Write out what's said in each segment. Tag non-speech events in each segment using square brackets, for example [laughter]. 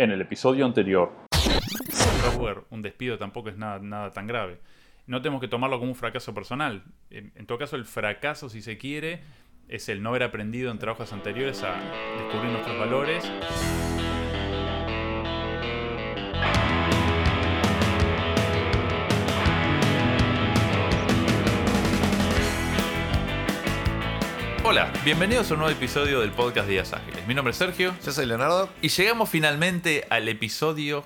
En el episodio anterior. un despido tampoco es nada, nada tan grave. No tenemos que tomarlo como un fracaso personal. En todo caso, el fracaso, si se quiere, es el no haber aprendido en trabajos anteriores a descubrir nuestros valores. Hola, bienvenidos a un nuevo episodio del podcast Días Ágiles. Mi nombre es Sergio Yo soy Leonardo, y llegamos finalmente al episodio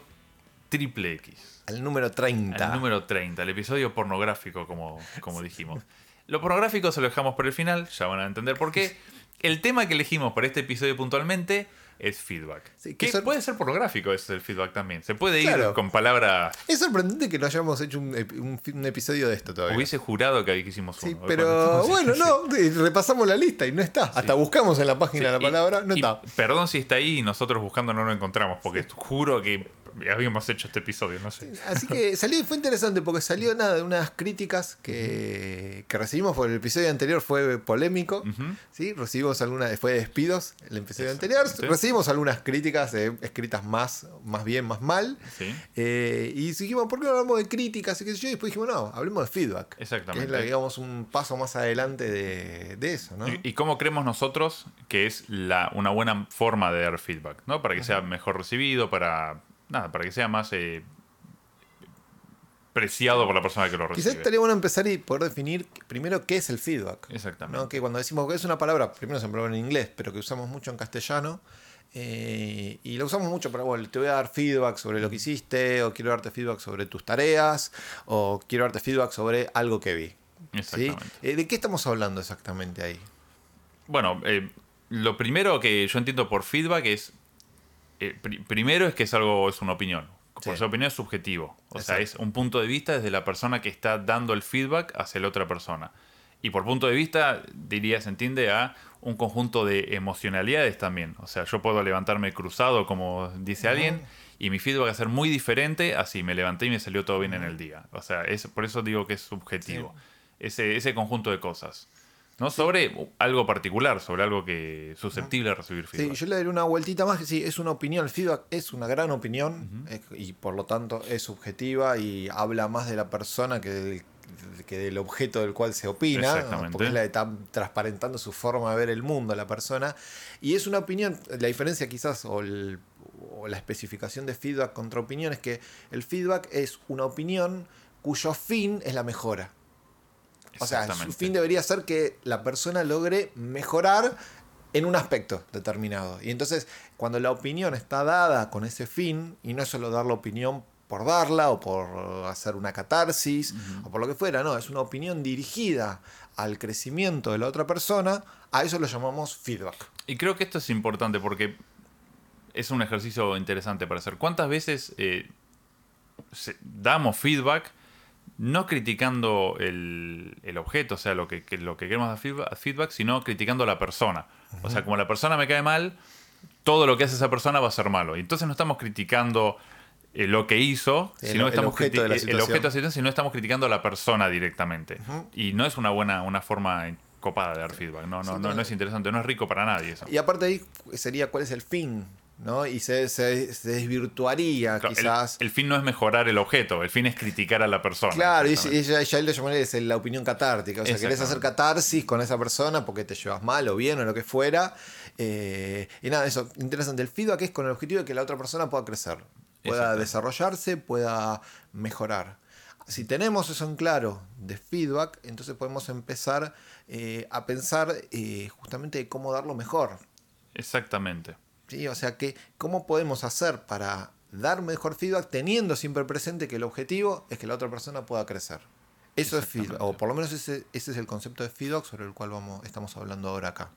triple X. al número 30. Al número 30, el episodio pornográfico, como, como dijimos. Lo pornográfico se lo dejamos por el final, ya van a entender por qué. [laughs] El tema que elegimos para este episodio puntualmente es feedback. Sí, que puede ser pornográfico ese el feedback también. Se puede ir Claro. con palabras. Es sorprendente que no hayamos hecho un, episodio de esto todavía. Hubiese jurado que hicimos uno. Sí, pero bueno, [laughs] no, repasamos la lista y no está. Hasta buscamos en la página la Y- palabra, no y está. Perdón si está ahí y nosotros buscando no lo encontramos, porque juro que habíamos hecho este episodio, no sé. Así que salió, fue interesante porque salió nada de unas críticas que, que recibimos por el episodio anterior fue polémico. ¿sí? Recibimos algunas, fue de despidos el episodio anterior. Recibimos algunas críticas eh, escritas más, más bien, más mal. Sí. Eh, y dijimos, ¿por qué no hablamos de críticas? Y, qué sé yo? y después dijimos, no, hablemos de feedback. Exactamente. Que es, la, digamos, un paso más adelante de, de eso, ¿no? ¿Y, y cómo creemos nosotros que es la, una buena forma de dar feedback? ¿no? Para que sea mejor recibido, para. Nada, para que sea más eh, preciado por la persona que lo Quizás recibe. estaría bueno empezar y poder definir primero qué es el feedback. Exactamente. ¿no? Que cuando decimos que es una palabra, primero palabra en inglés, pero que usamos mucho en castellano. eh, y la usamos mucho para, bueno, te voy a dar feedback sobre lo que hiciste, o quiero darte feedback sobre tus tareas, o quiero darte feedback sobre algo que vi. ¿sí? Exactamente. Eh, ¿De qué estamos hablando exactamente ahí? Bueno, eh, lo primero que yo entiendo por feedback es. Eh, pri- primero es que es algo, es una opinión. Por Sí. su opinión es subjetivo. O sea, es un punto de vista desde la persona que está dando el feedback hacia la otra persona. Y por punto de vista, diría, se entiende a un conjunto de emocionalidades también. O sea, yo puedo levantarme cruzado, como dice alguien, y mi feedback va a ser muy diferente a si me levanté y me salió todo bien en el día. O sea, es, por eso digo que es subjetivo. Ese, ese conjunto de cosas. ¿No? Sobre algo particular, sobre algo que es susceptible de recibir Sí, feedback. yo le daría una vueltita más, que sí, es una opinión, el feedback es una gran opinión y por lo tanto es subjetiva y habla más de la persona que del, que del objeto del cual se opina, Exactamente. porque es la de está transparentando su forma de ver el mundo la persona. Y es una opinión, la diferencia quizás o, el- o la especificación de feedback contra opinión es que el feedback es una opinión cuyo fin es la mejora. O sea, su fin debería ser que la persona logre mejorar en un aspecto determinado. Y entonces, cuando la opinión está dada con ese fin, y no es solo dar la opinión por darla o por hacer una catarsis o por lo que fuera, no, es una opinión dirigida al crecimiento de la otra persona, a eso lo llamamos feedback. Y creo que esto es importante porque es un ejercicio interesante para hacer. ¿Cuántas veces eh, damos feedback no criticando el, el objeto, o sea, lo que, que- lo que queremos dar feedback, sino criticando a la persona? O sea, como la persona me cae mal, todo lo que hace esa persona va a ser malo. Y entonces no estamos criticando eh, lo que hizo, sino el- el estamos objeto de la criti- el objeto de la situación, sino estamos criticando a la persona directamente. Y no es una buena una forma copada de dar feedback. No, no, no, no. no es interesante, no es rico para nadie eso. Y aparte ahí sería cuál es el fin, ¿no? Y se, se- se desvirtuaría Claro, quizás. El, fin no es mejorar el objeto, el fin es criticar a la persona. Claro, y ella, ya él lo llamaría es la opinión catártica. O sea, querés hacer catarsis con esa persona porque te llevas mal o bien o lo que fuera. Eh, y nada, eso, interesante. El feedback es con el objetivo de que la otra persona pueda crecer, pueda desarrollarse, pueda mejorar. Si tenemos eso en claro de feedback, entonces podemos empezar eh, a pensar eh, justamente de cómo darlo mejor. Exactamente. ¿Sí? O sea, que, ¿cómo podemos hacer para dar mejor feedback teniendo siempre presente que el objetivo es que la otra persona pueda crecer? Eso es feedback, o por lo menos ese, ese es el concepto de feedback sobre el cual vamos, estamos hablando ahora acá.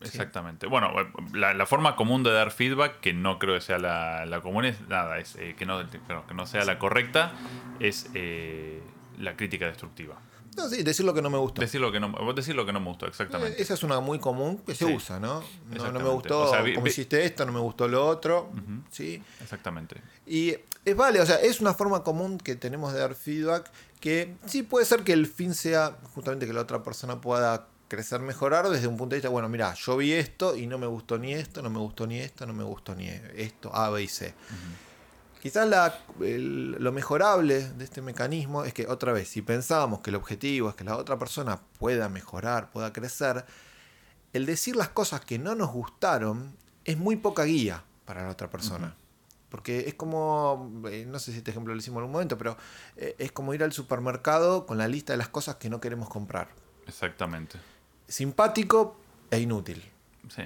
Exactamente. Bueno, la, la forma común de dar feedback, que no creo que sea la, la común, es nada, es eh, que, no, que no sea la correcta, es eh, la crítica destructiva. No, sí, decir lo que no me gustó. Decir lo que no, vos decir lo que no me gustó, Eh, exactamente. Esa es una muy común que se Sí. usa, ¿no? No, me gustó O sea, vi- cómo vi- hiciste esto, no me gustó lo otro. ¿sí? Exactamente. Y es vale, o sea, es una forma común que tenemos de dar feedback que sí puede ser que el fin sea justamente que la otra persona pueda crecer, mejorar desde un punto de vista, bueno, mira, yo vi esto y no me gustó ni esto, no me gustó ni esto, no me gustó ni esto, A, B y C. Quizás la, lo mejorable de este mecanismo es que, otra vez, si pensábamos que el objetivo es que la otra persona pueda mejorar, pueda crecer, el decir las cosas que no nos gustaron es muy poca guía para la otra persona. Porque es como, eh, no sé si este ejemplo lo hicimos en un momento, pero eh, es como ir al supermercado con la lista de las cosas que no queremos comprar. Exactamente. Simpático e inútil. Sí.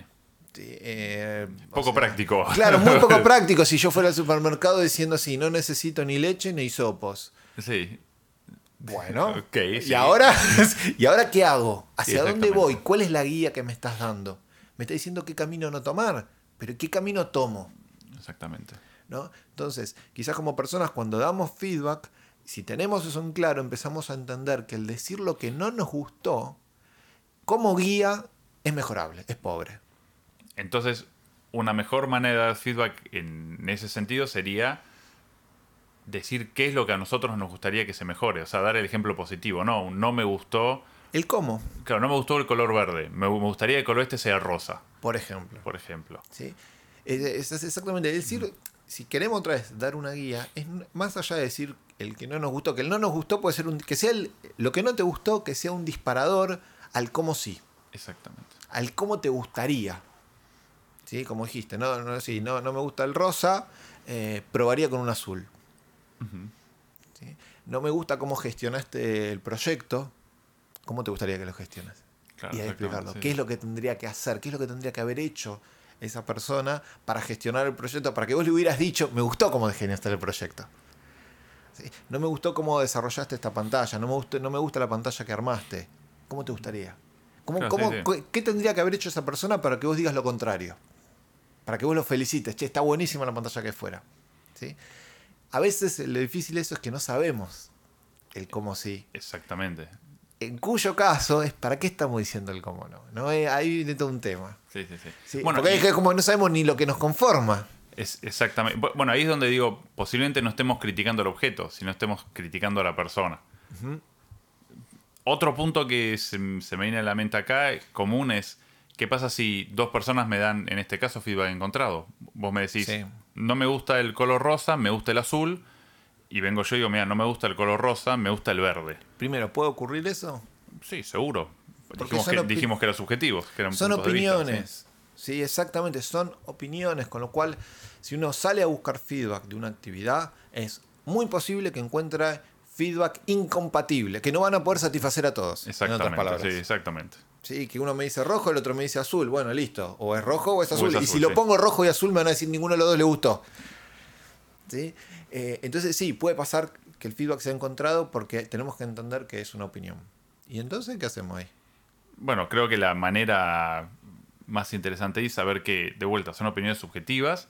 Eh, poco práctico. Claro, muy poco [laughs] práctico si yo fuera al supermercado diciendo así, no necesito ni leche ni sopos. Sí. Bueno, [laughs] ¿y, ahora, [laughs] ¿y ahora qué hago? ¿Hacia dónde voy? ¿Cuál es la guía que me estás dando? Me está diciendo qué camino no tomar, pero ¿qué camino tomo? Exactamente. ¿no? Entonces, quizás como personas cuando damos feedback, si tenemos eso en claro, empezamos a entender que el decir lo que no nos gustó, como guía, es mejorable, es pobre. Entonces, una mejor manera de dar feedback en ese sentido sería decir qué es lo que a nosotros nos gustaría que se mejore. O sea, dar el ejemplo positivo, ¿no? No me gustó. ¿El cómo? Claro, no me gustó el color verde. Me, gustaría que el color este sea rosa. Por ejemplo. Por ejemplo. Sí. Es, exactamente. Es decir, si queremos otra vez dar una guía, es más allá de decir el que no nos gustó, que el no nos gustó puede ser un. que sea lo que no te gustó, que sea un disparador al cómo sí. Exactamente. Al cómo te gustaría. ¿Sí? Como dijiste, no, no, sí, no, no me gusta el rosa, eh, probaría con un azul. No me gusta cómo gestionaste el proyecto, ¿cómo te gustaría que lo gestiones? y explicarlo. ¿Qué es lo que tendría que hacer? ¿Qué es lo que tendría que haber hecho? esa persona para gestionar el proyecto, para que vos le hubieras dicho, me gustó cómo gestionaste el proyecto. No me gustó cómo desarrollaste esta pantalla, no me, gusta, no me gusta la pantalla que armaste. ¿Cómo te gustaría? ¿Cómo, ¿Qué tendría que haber hecho esa persona para que vos digas lo contrario? Para que vos lo felicites, che, está buenísima la pantalla que fuera. ¿Sí? A veces lo difícil eso es que no sabemos el cómo sí. Exactamente. En cuyo caso es para qué estamos diciendo el cómo no. ¿no? Ahí de todo un tema. Sí, sí, sí. bueno, porque es como no sabemos ni lo que nos conforma. Es exactamente. Bueno, ahí es donde digo, posiblemente no estemos criticando el objeto, sino estemos criticando a la persona. Otro punto que se, me viene a la mente acá, común, es ¿qué pasa si dos personas me dan, en este caso, feedback encontrado? Vos me decís, no me gusta el color rosa, me gusta el azul, y vengo yo y digo, mira, no me gusta el color rosa, me gusta el verde. Primero, ¿puede ocurrir eso? Sí, seguro. Dijimos que, dijimos que, eran subjetivos. Que eran son opiniones. ¿sí? exactamente, son opiniones, con lo cual si uno sale a buscar feedback de una actividad, es muy posible que encuentre feedback incompatible, que no van a poder satisfacer a todos. Exactamente, sí, exactamente. Sí, que uno me dice rojo, el otro me dice azul. Bueno, listo. O es rojo o es azul. y si lo pongo rojo y azul, me van a decir ninguno de los dos le gustó. ¿Sí? Eh, entonces, sí, puede pasar que el feedback se ha encontrado porque tenemos que entender que es una opinión. ¿Y entonces qué hacemos ahí? Bueno, creo que la manera más interesante es saber que, de vuelta, son opiniones subjetivas,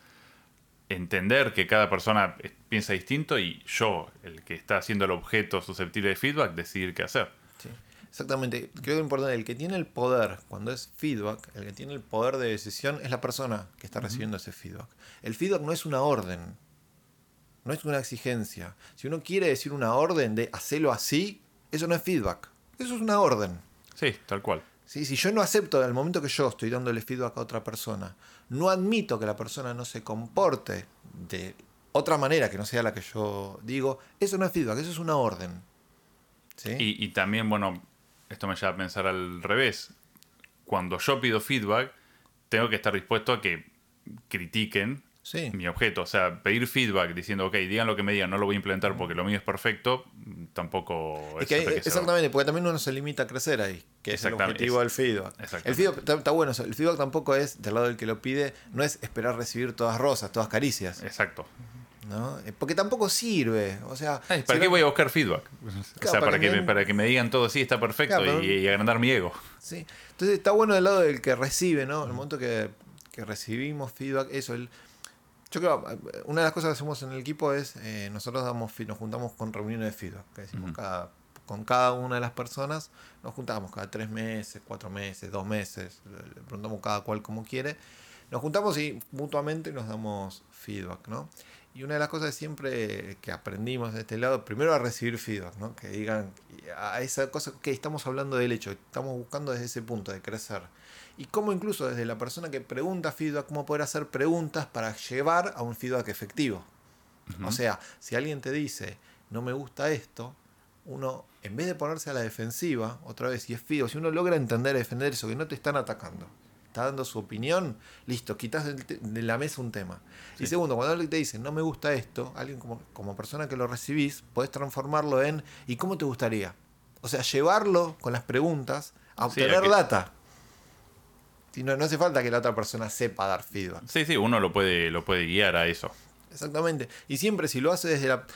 entender que cada persona piensa distinto y yo, el que está haciendo el objeto susceptible de feedback, decidir qué hacer. Sí, exactamente. Creo que es importante, el que tiene el poder, cuando es feedback, el que tiene el poder de decisión es la persona que está recibiendo ese feedback. El feedback no es una orden, no es una exigencia. Si uno quiere decir una orden de hacerlo así, eso no es feedback. Eso es una orden. Sí, tal cual. ¿Sí? Si yo no acepto al momento que yo estoy dándole feedback a otra persona, no admito que la persona no se comporte de otra manera que no sea la que yo digo, eso no es feedback, eso es una orden. ¿Sí? Y, también, bueno, esto me lleva a pensar al revés. Cuando yo pido feedback, tengo que estar dispuesto a que critiquen mi objeto. O sea, pedir feedback diciendo, ok, digan lo que me digan, no lo voy a implementar porque lo mío es perfecto, tampoco es, Exactamente, porque también uno se limita a crecer ahí, que es el objetivo del feedback. El feedback está, bueno, el feedback tampoco es, del lado del que lo pide, no es esperar recibir todas rosas, todas caricias. Exacto. ¿No? Eh, porque tampoco sirve. O sea, ¿Para qué voy a buscar feedback? o sea, para, que me, para que me digan todo, sí, está perfecto y, agrandar mi ego. Sí. Entonces está bueno del lado del que recibe, ¿no? En el momento que, que recibimos feedback, eso, el, yo creo, una de las cosas que hacemos en el equipo es, eh, nosotros damos, nos juntamos con reuniones de feedback, que decimos cada, con cada una de las personas, nos juntamos cada tres meses, cuatro meses, dos meses, le preguntamos cada cual como quiere, nos juntamos y mutuamente nos damos feedback, ¿no? Y una de las cosas siempre que aprendimos de este lado, primero a recibir feedback, ¿no? Que digan a esa cosa que estamos hablando del hecho, estamos buscando desde ese punto de crecer. Y cómo incluso desde la persona que pregunta feedback, cómo poder hacer preguntas para llevar a un feedback efectivo. O sea, si alguien te dice, no me gusta esto, uno, en vez de ponerse a la defensiva, otra vez, si es feedback, si uno logra entender y defender eso, que no te están atacando, está dando su opinión, listo, quitas de la mesa un tema. Y segundo, cuando alguien te dice, no me gusta esto, alguien como, como persona que lo recibís, podés transformarlo en, ¿y cómo te gustaría? O sea, llevarlo con las preguntas a obtener data. Y no, no hace falta que la otra persona sepa dar feedback. Sí, sí, uno lo puede, lo puede guiar a eso. Exactamente. Y siempre si lo hace desde la...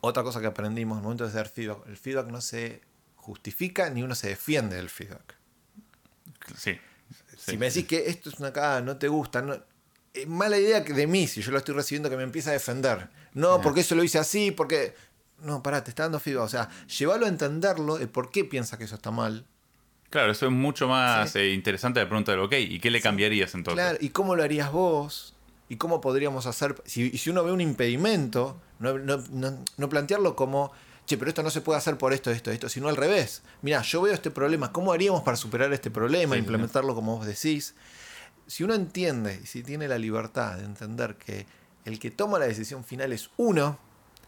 Otra cosa que aprendimos en el momento de dar feedback, el feedback no se justifica ni uno se defiende del feedback. Sí si me decís que esto es una cagada, no te gusta, no, es mala idea de mí si yo lo estoy recibiendo que me empieza a defender. No, porque eso lo hice así, porque. No, pará, te está dando feedback. O sea, llévalo a entenderlo, el por qué piensa que eso está mal. Claro, eso es mucho más eh, interesante de pregunta del ok. ¿Y qué le cambiarías entonces? Claro, ¿y cómo lo harías vos? ¿Y cómo podríamos hacer? Si, si uno ve un impedimento, no, no, no plantearlo como che, pero esto no se puede hacer por esto, esto, esto, sino al revés. Mira, yo veo este problema, ¿cómo haríamos para superar este problema, implementarlo como vos decís? Si uno entiende y si tiene la libertad de entender que el que toma la decisión final es uno,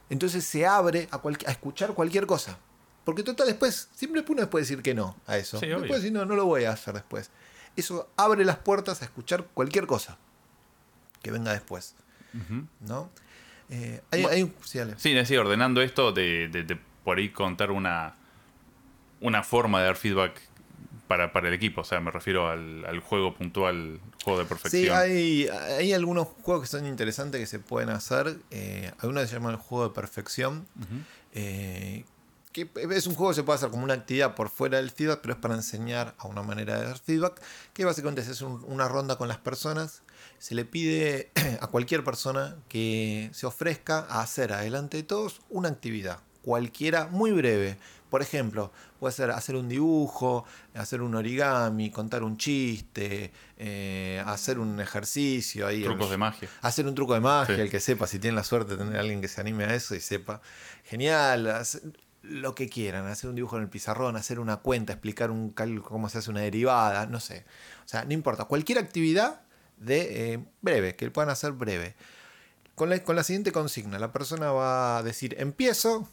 entonces se abre a, a escuchar cualquier cosa. Porque total, después, siempre uno puede decir que no a eso. puede decir, no, no lo voy a hacer después. Eso abre las puertas a escuchar cualquier cosa que venga después. ¿No? Eh, hay, sí, sí, ordenando esto de, por ahí contar una, una forma de dar feedback para, para el equipo. O sea, me refiero al, juego puntual, juego de perfección. Sí, hay, hay algunos juegos que son interesantes que se pueden hacer. Eh, algunos se llaman el juego de perfección. Eh, que es un juego que se puede hacer como una actividad por fuera del feedback, pero es para enseñar a una manera de dar feedback, que básicamente es una ronda con las personas se le pide [clears throat] a cualquier persona que se ofrezca a hacer adelante de todos una actividad, cualquiera muy breve. Por ejemplo, puede ser hacer un dibujo, hacer un origami, contar un chiste, eh, hacer un ejercicio. Ahí, Trucos de magia. Hacer un truco de magia, el que sepa, si tiene la suerte de tener a alguien que se anime a eso y sepa. Genial, lo que quieran, hacer un dibujo en el pizarrón, hacer una cuenta, explicar un cálculo, cómo se hace una derivada, no sé. O sea, no importa, cualquier actividad de eh, breve, que puedan hacer breve. Con la, con la siguiente consigna, la persona va a decir empiezo,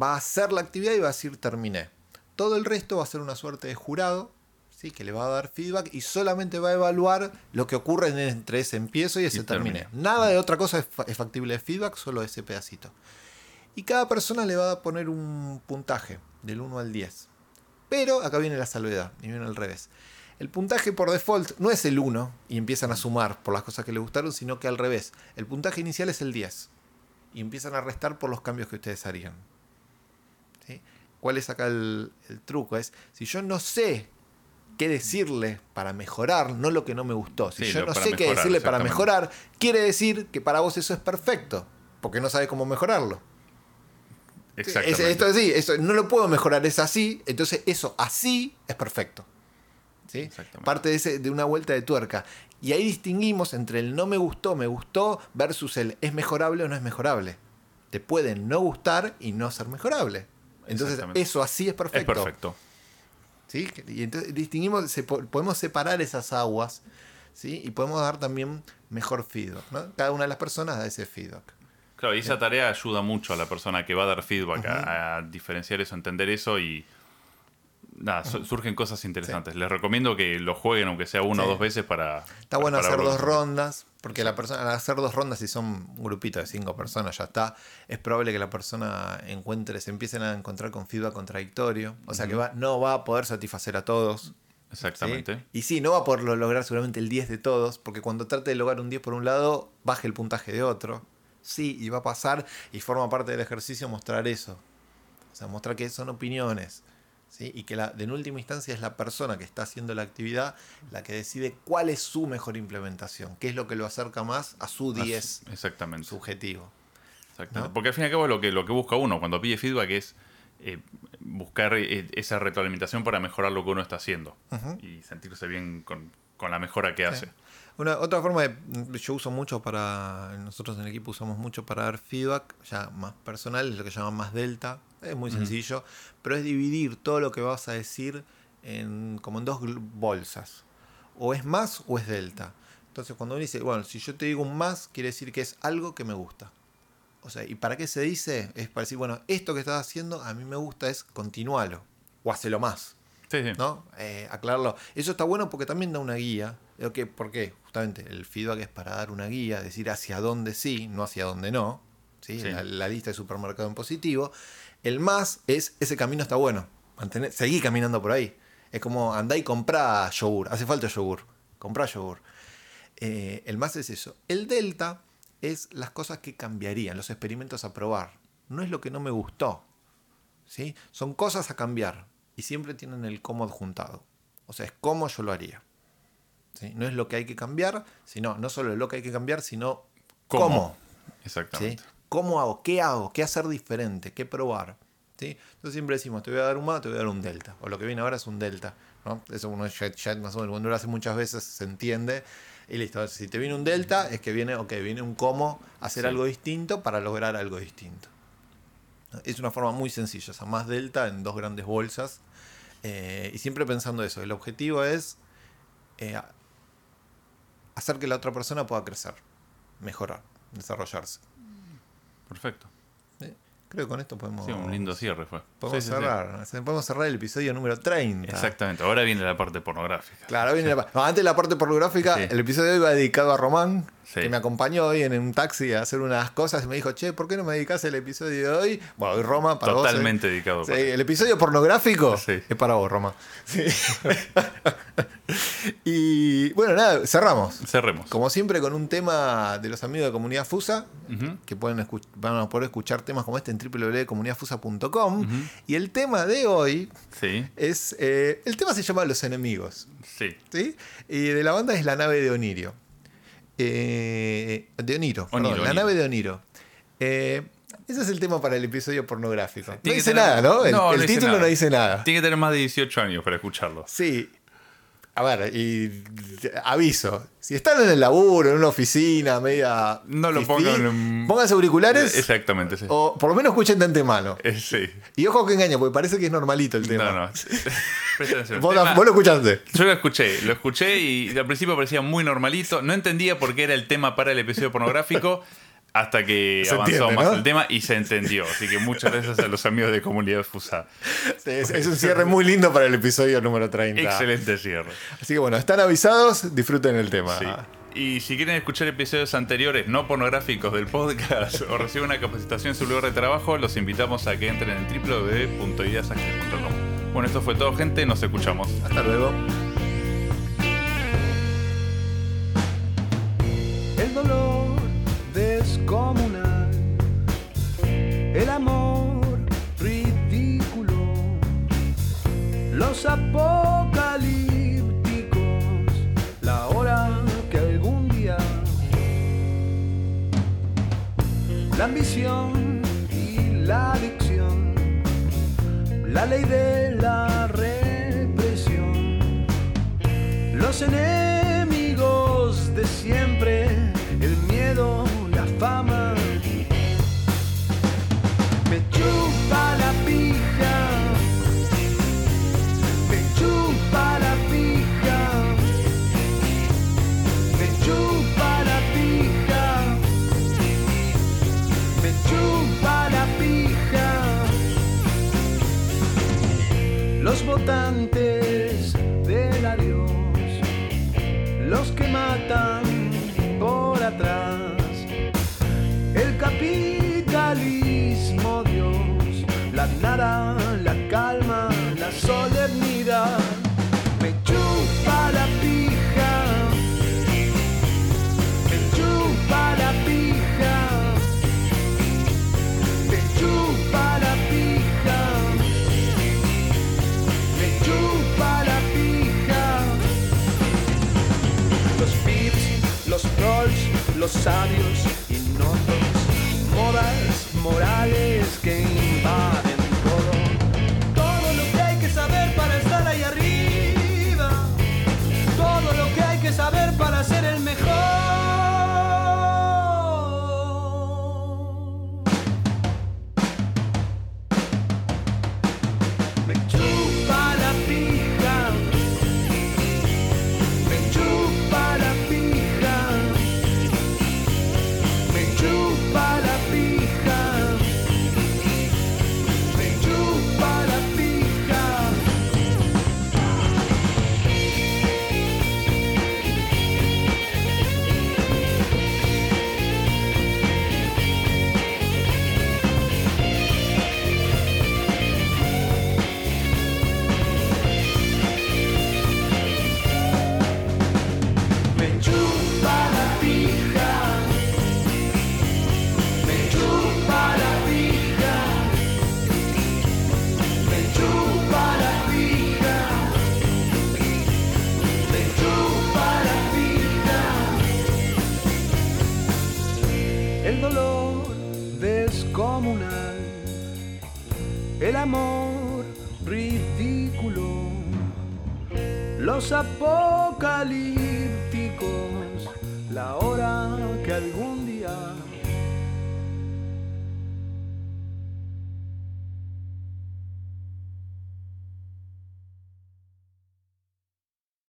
va a hacer la actividad y va a decir terminé. Todo el resto va a ser una suerte de jurado, ¿sí? que le va a dar feedback y solamente va a evaluar lo que ocurre entre ese empiezo y ese terminé. Nada de otra cosa es, factible de feedback, solo ese pedacito. Y cada persona le va a poner un puntaje del 1 al 10. Pero acá viene la salvedad, y viene al revés. El puntaje por default no es el 1 y empiezan a sumar por las cosas que le gustaron, sino que al revés. El puntaje inicial es el 10 y empiezan a restar por los cambios que ustedes harían. ¿Cuál es acá el, truco? Es si yo no sé qué decirle para mejorar, no lo que no me gustó. Si yo no sé qué decirle para mejorar, quiere decir que para vos eso es perfecto, porque no sabe cómo mejorarlo. Exactamente. esto es así, eso, no lo puedo mejorar, es así, entonces eso así es perfecto. Parte de, ese, de una vuelta de tuerca. Y ahí distinguimos entre el no me gustó, me gustó, versus el es mejorable o no es mejorable. Te pueden no gustar y no ser mejorable. Entonces, eso así es perfecto. Es perfecto. ¿Sí? Y entonces distinguimos, podemos separar esas aguas ¿sí? y podemos dar también mejor feedback. Cada una de las personas da ese feedback. Claro, y esa tarea ayuda mucho a la persona que va a dar feedback a, diferenciar eso, entender eso y nada, surgen cosas interesantes. Les recomiendo que lo jueguen, aunque sea una o dos veces, para. Está bueno hacer dos rondas, porque la persona, al hacer dos rondas, si son un grupito de cinco personas, ya está. Es probable que la persona encuentre, se empiecen a encontrar con feedback contradictorio. O sea que va, no va a poder satisfacer a todos. Exactamente. Y sí, no va a poder lograr seguramente el 10 de todos, porque cuando trate de lograr un 10 por un lado, baje el puntaje de otro. Sí, y va a pasar, y forma parte del ejercicio mostrar eso. O sea, mostrar que son opiniones y que la, en última instancia es la persona que está haciendo la actividad la que decide cuál es su mejor implementación, qué es lo que lo acerca más a su 10 Exactamente. subjetivo. Exactamente. Porque al fin y al cabo lo que, lo que busca uno cuando pide feedback es eh, buscar eh, esa retroalimentación para mejorar lo que uno está haciendo y sentirse bien con, con la mejora que hace. Una, otra forma de, yo uso mucho para, nosotros en el equipo usamos mucho para dar feedback, ya más personal, es lo que llaman más delta, es muy sencillo, pero es dividir todo lo que vas a decir en, como en dos bolsas, o es más o es delta. Entonces cuando uno dice, bueno, si yo te digo un más, quiere decir que es algo que me gusta. O sea, ¿y para qué se dice? Es para decir, bueno, esto que estás haciendo a mí me gusta es continuarlo o hacelo más. Sí, sí. ¿No? Eh, aclararlo. Eso está bueno porque también da una guía. ¿Por qué? Justamente el feedback es para dar una guía, decir hacia dónde sí, no hacia dónde no. ¿sí? La, lista de supermercado en positivo. El más es ese camino está bueno. Mantener, seguí caminando por ahí. Es como andá y comprá yogur. Hace falta yogur. Comprá yogur. Eh, el más es eso. El delta es las cosas que cambiarían, los experimentos a probar. No es lo que no me gustó. ¿sí? Son cosas a cambiar y siempre tienen el cómo adjuntado. O sea, es cómo yo lo haría. ¿Sí? No es lo que hay que cambiar, sino no solo lo que hay que cambiar, sino cómo. Exactamente. ¿Cómo hago? ¿Qué hago? ¿Qué hacer diferente? ¿Qué probar? ¿Sí? Entonces siempre decimos, te voy a dar un más, te voy a dar un delta. O lo que viene ahora es un delta. ¿no? Eso uno ya, más o menos cuando lo hace muchas veces se entiende. Y listo, si te viene un delta, es que viene, ok, viene un cómo hacer algo distinto para lograr algo distinto. Es una forma muy sencilla, o sea, más delta en dos grandes bolsas. Eh, y siempre pensando eso, el objetivo es eh, hacer que la otra persona pueda crecer, mejorar, desarrollarse. Perfecto. Creo que con esto podemos. Sí, un lindo cierre fue. Podemos cerrar. Podemos cerrar el episodio número 30. Exactamente. Ahora viene la parte pornográfica. Claro, viene la Antes de la parte pornográfica, el episodio de hoy va dedicado a Román, que me acompañó hoy en un taxi a hacer unas cosas y me dijo, che, ¿por qué no me dedicas el episodio de hoy? Bueno, hoy Roma para vos. Totalmente dedicado. Sí, el episodio pornográfico es para vos, Roma. Sí. [laughs] y bueno, nada, cerramos. Cerremos. Como siempre, con un tema de los amigos de Comunidad Fusa, que pueden van a poder escuchar temas como este en www.comunidadfusa.com. Y el tema de hoy es. Eh, el tema se llama Los enemigos. Sí. ¿sí? Y de la banda es La nave de Onirio. Eh, de Oniro, la nave de Oniro. Eh, ese es el tema para el episodio pornográfico. no dice nada, ¿no? El, título no dice nada. Tiene que tener más de 18 años para escucharlo. Sí, a ver, y aviso, si están en el laburo, en una oficina, media. No lo pongan. En... Pónganse auriculares. Exactamente, sí. O por lo menos escuchen de antemano. Eh, sí. Y ojo que engaño, porque parece que es normalito el tema. No, no. [laughs] ¿Vos, lo escuchaste. Yo lo escuché, lo escuché y al principio parecía muy normalito. No entendía por qué era el tema para el episodio pornográfico. Hasta que avanzó más el tema y se entendió. Así que muchas gracias a los amigos de Comunidad Fusa. es, un cierre muy lindo para el episodio número 30. Excelente cierre. Así que bueno, están avisados, disfruten el tema. Y si quieren escuchar episodios anteriores no pornográficos del podcast [laughs] o reciben una capacitación en su lugar de trabajo, los invitamos a que entren en www.ideasajes.com. Bueno, esto fue todo, gente. Nos escuchamos. Hasta luego. Ley de la represión, los enemigos Los